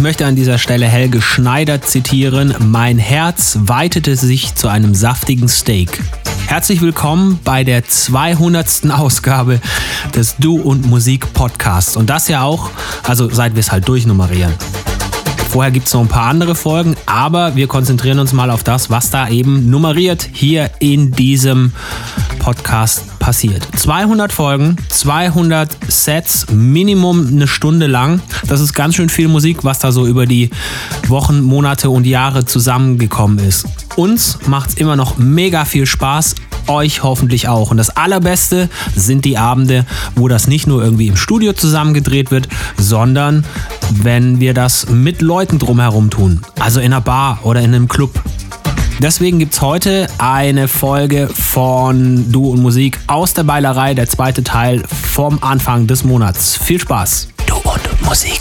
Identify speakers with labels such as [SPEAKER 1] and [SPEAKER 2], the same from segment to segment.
[SPEAKER 1] Ich möchte an dieser Stelle Helge Schneider zitieren. Mein Herz weitete sich zu einem saftigen Steak. Herzlich willkommen bei der 200. Ausgabe des Du und Musik Podcasts. Und das ja auch, also seit wir es halt durchnummerieren. Vorher gibt es noch ein paar andere Folgen, aber wir konzentrieren uns mal auf das, was da eben nummeriert hier in diesem Podcast passiert. 200 Folgen, 200 Sets, Minimum eine Stunde lang. Das ist ganz schön viel Musik, was da so über die Wochen, Monate und Jahre zusammengekommen ist. Uns macht es immer noch mega viel Spaß, euch hoffentlich auch. Und das Allerbeste sind die Abende, wo das nicht nur irgendwie im Studio zusammengedreht wird, sondern wenn wir das mit Leuten drumherum tun. Also in einer Bar oder in einem Club. Deswegen gibt es heute eine Folge von Du und Musik aus der Beilerei, der zweite Teil vom Anfang des Monats. Viel Spaß. Du und Musik.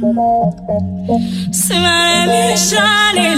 [SPEAKER 2] Somebody shining.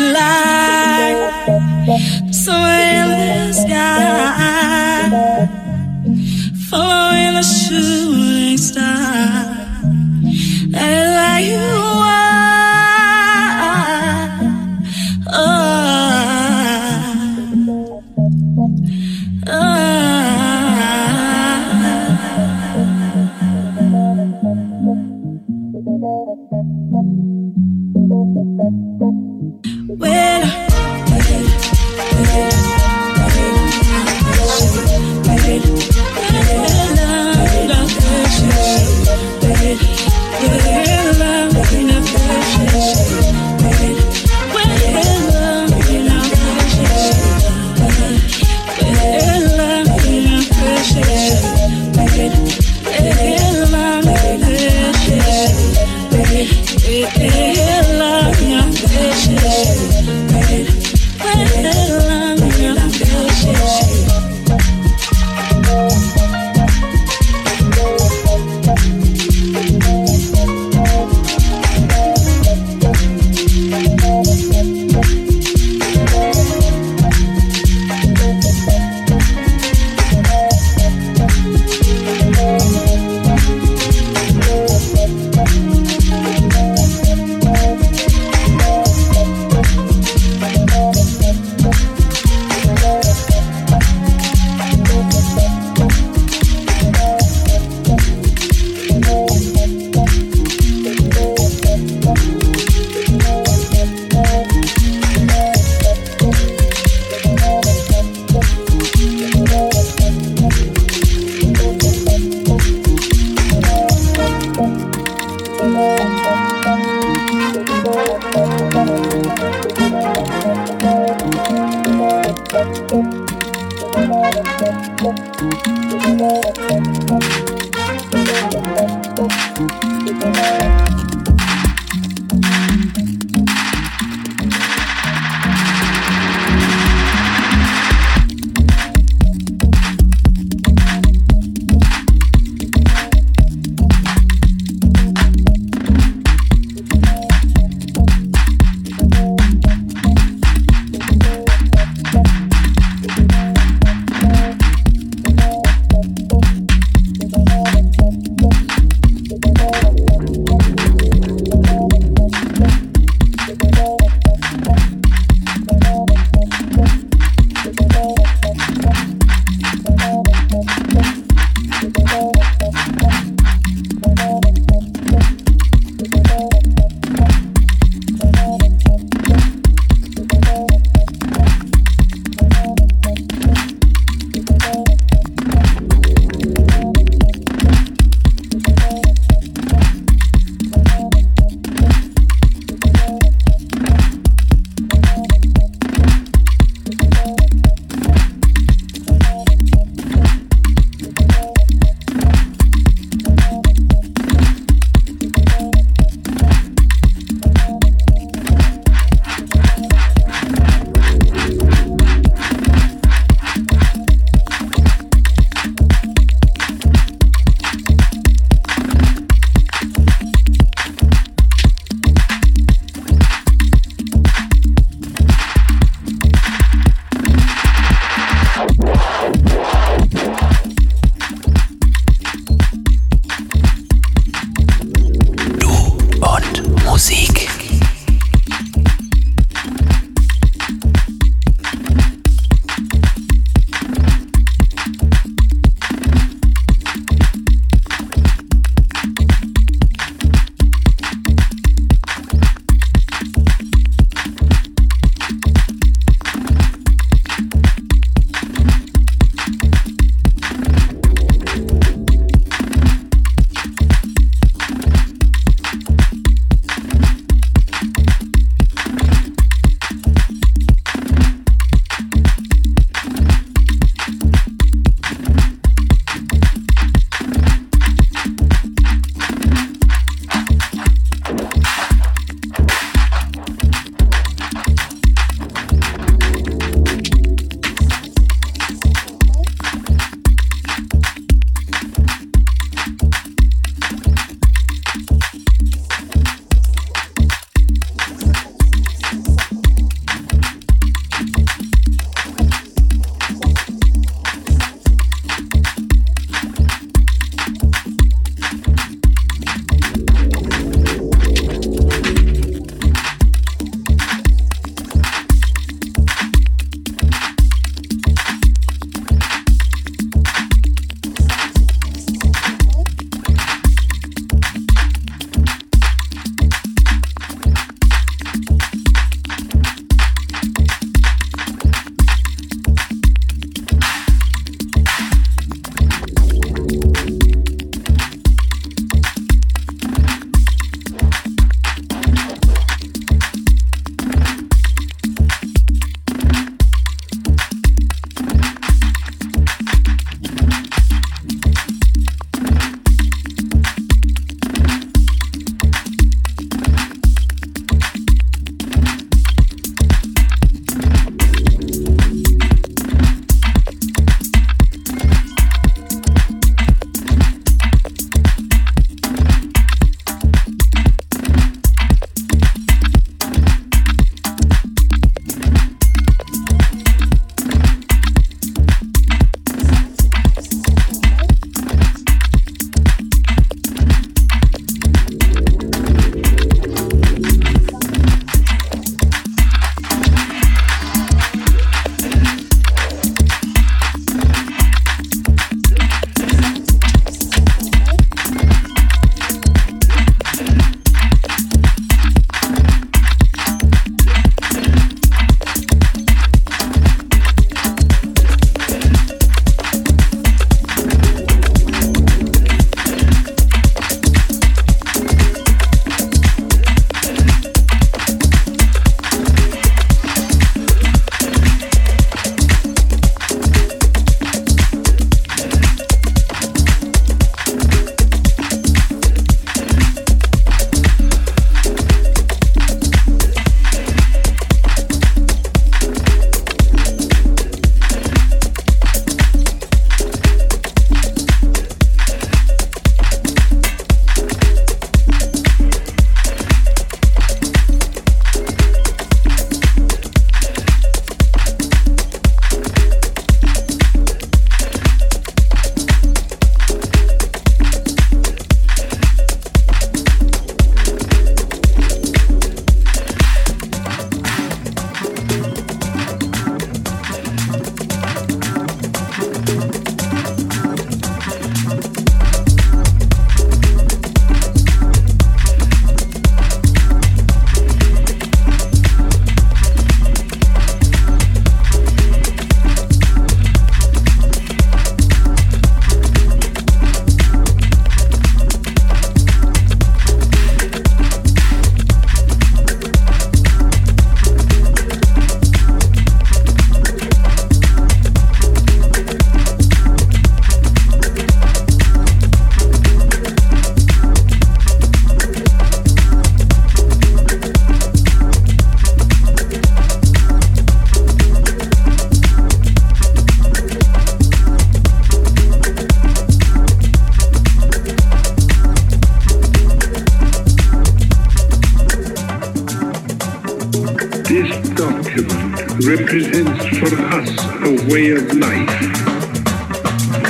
[SPEAKER 3] represents for us a way of life.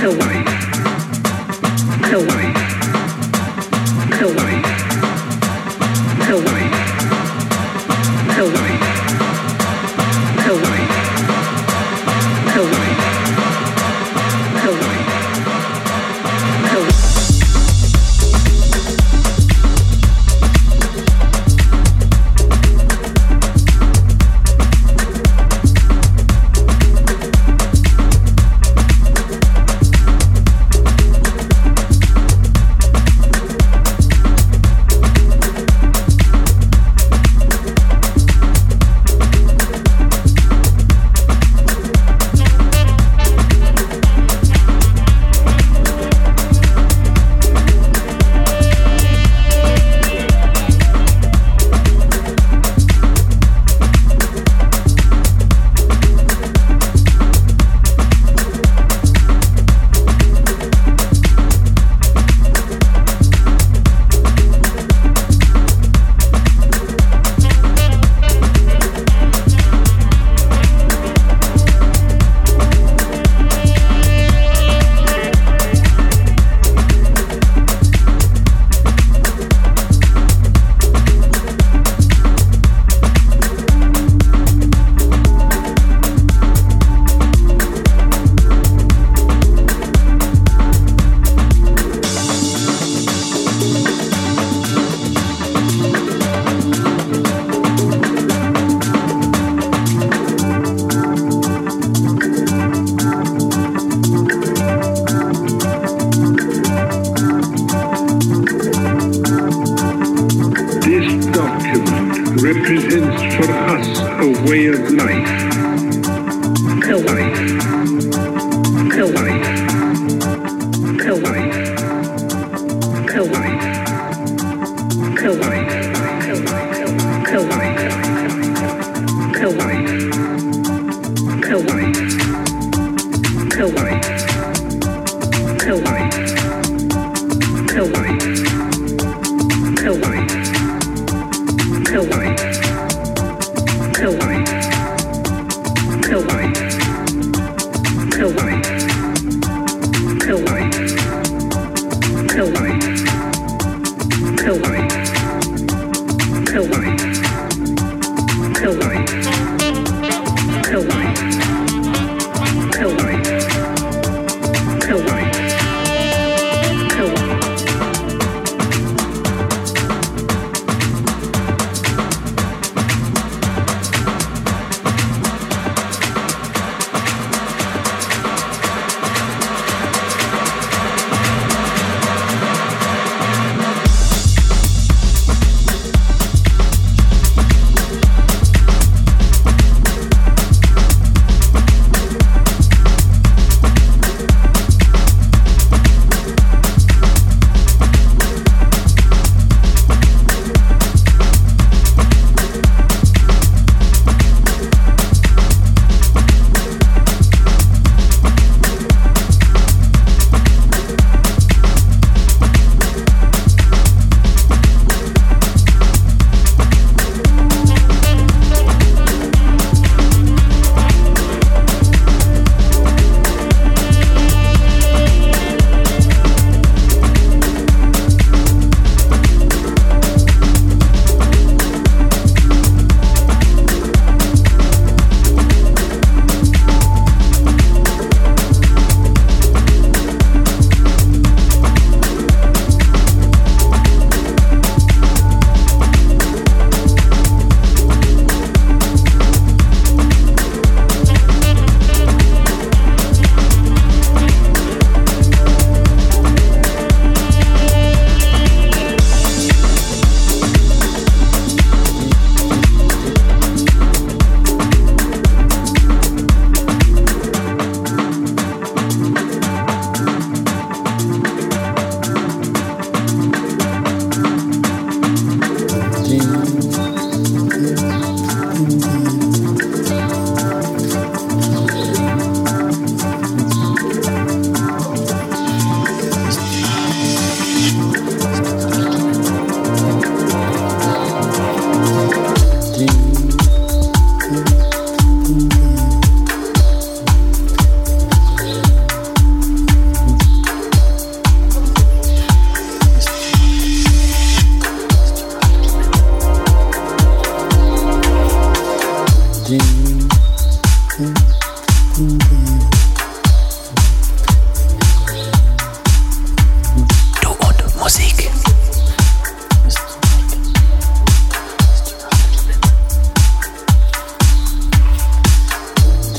[SPEAKER 3] A life. A life.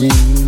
[SPEAKER 4] Imagine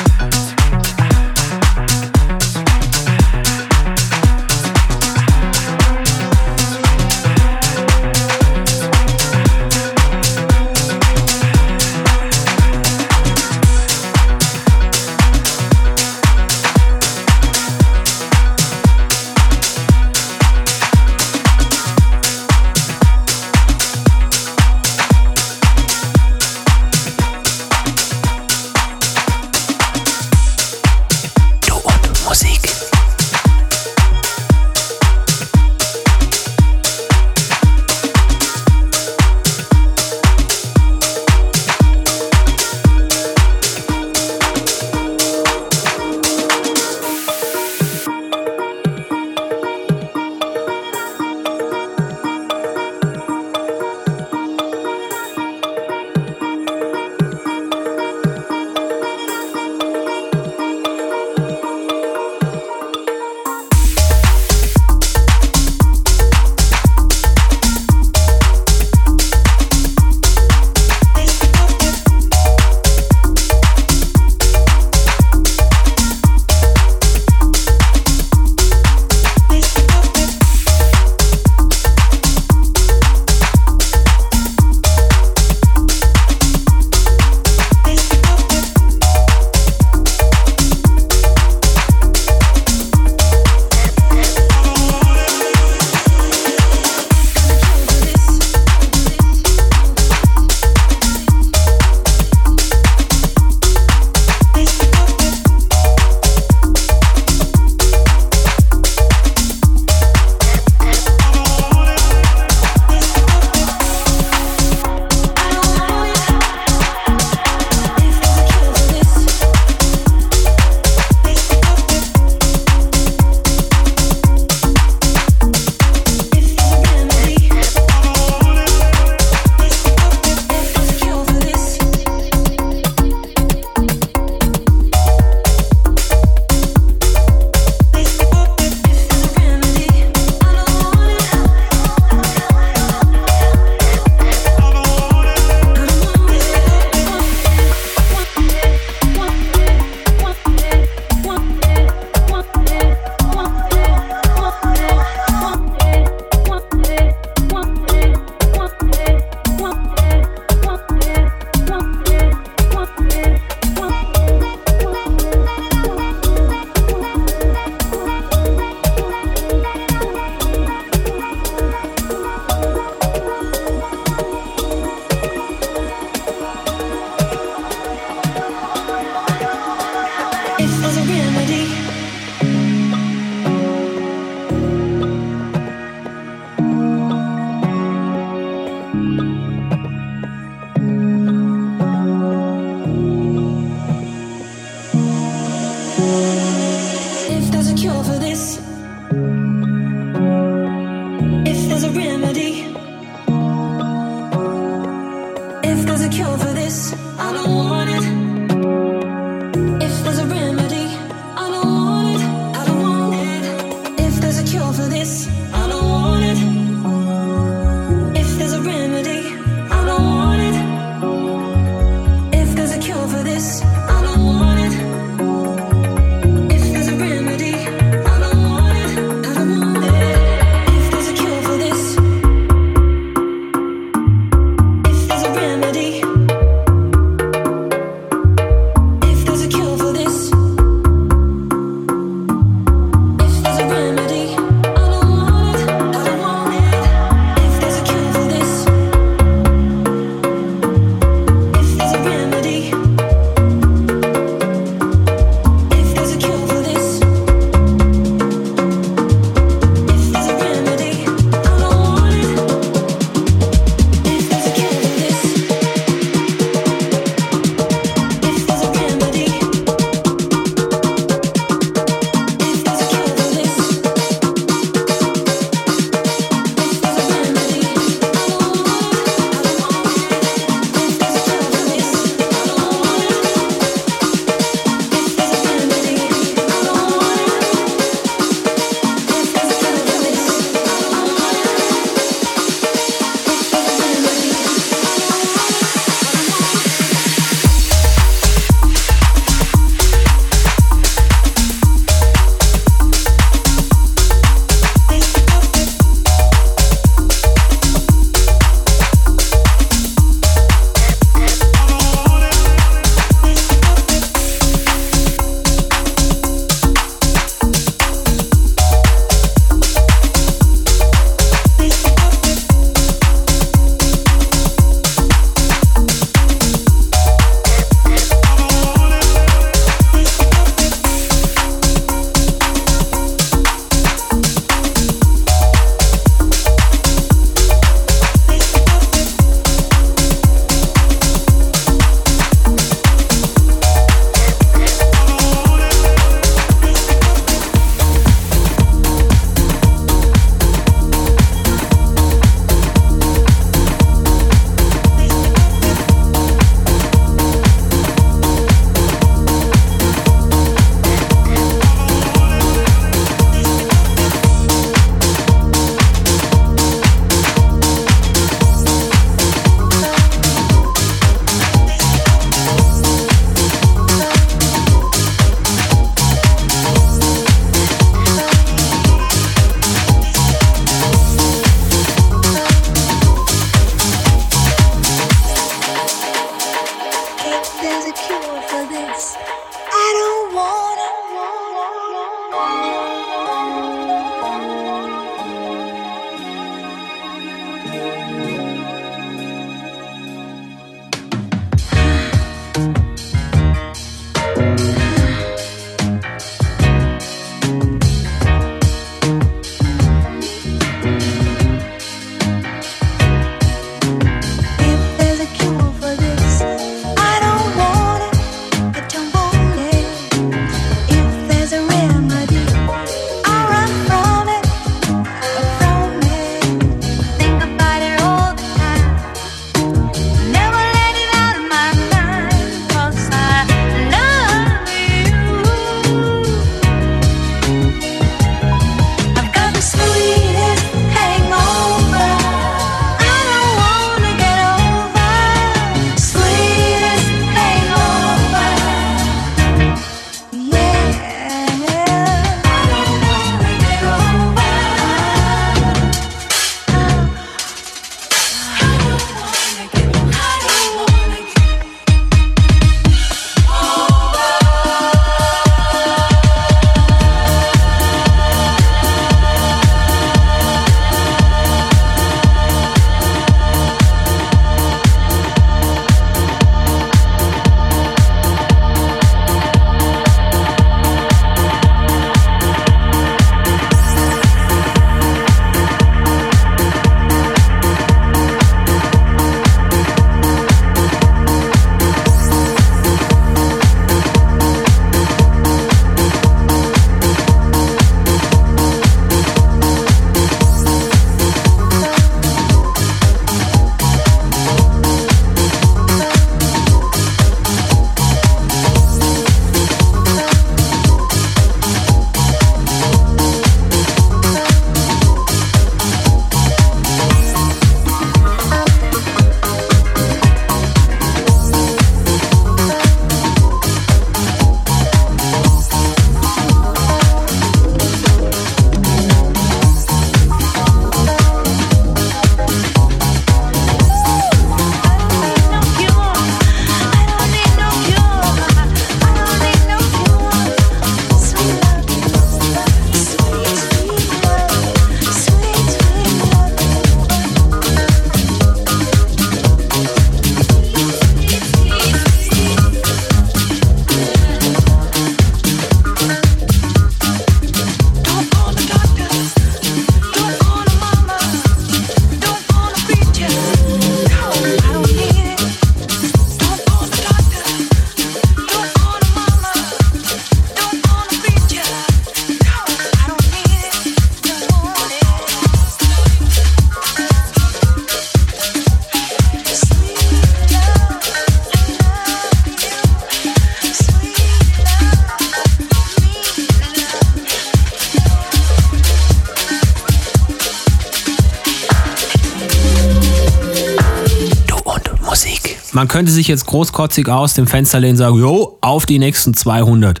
[SPEAKER 1] man könnte sich jetzt großkotzig aus dem Fenster lehnen und sagen, jo, auf die nächsten 200.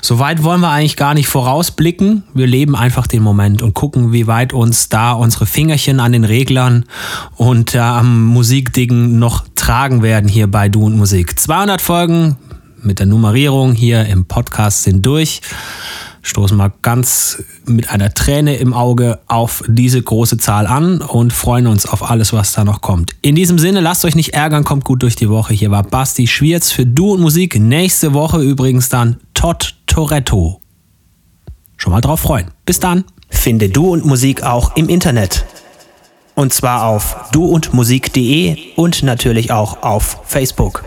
[SPEAKER 1] Soweit wollen wir eigentlich gar nicht vorausblicken. Wir leben einfach den Moment und gucken, wie weit uns da unsere Fingerchen an den Reglern und äh, am Musikding noch tragen werden hier bei Du und Musik. 200 Folgen mit der Nummerierung hier im Podcast sind durch stoßen mal ganz mit einer Träne im Auge auf diese große Zahl an und freuen uns auf alles, was da noch kommt. In diesem Sinne, lasst euch nicht ärgern, kommt gut durch die Woche. Hier war Basti Schwierz für Du und Musik. Nächste Woche übrigens dann Todd Toretto. Schon mal drauf freuen. Bis dann. Finde Du und Musik auch im Internet. Und zwar auf duundmusik.de und natürlich auch auf Facebook.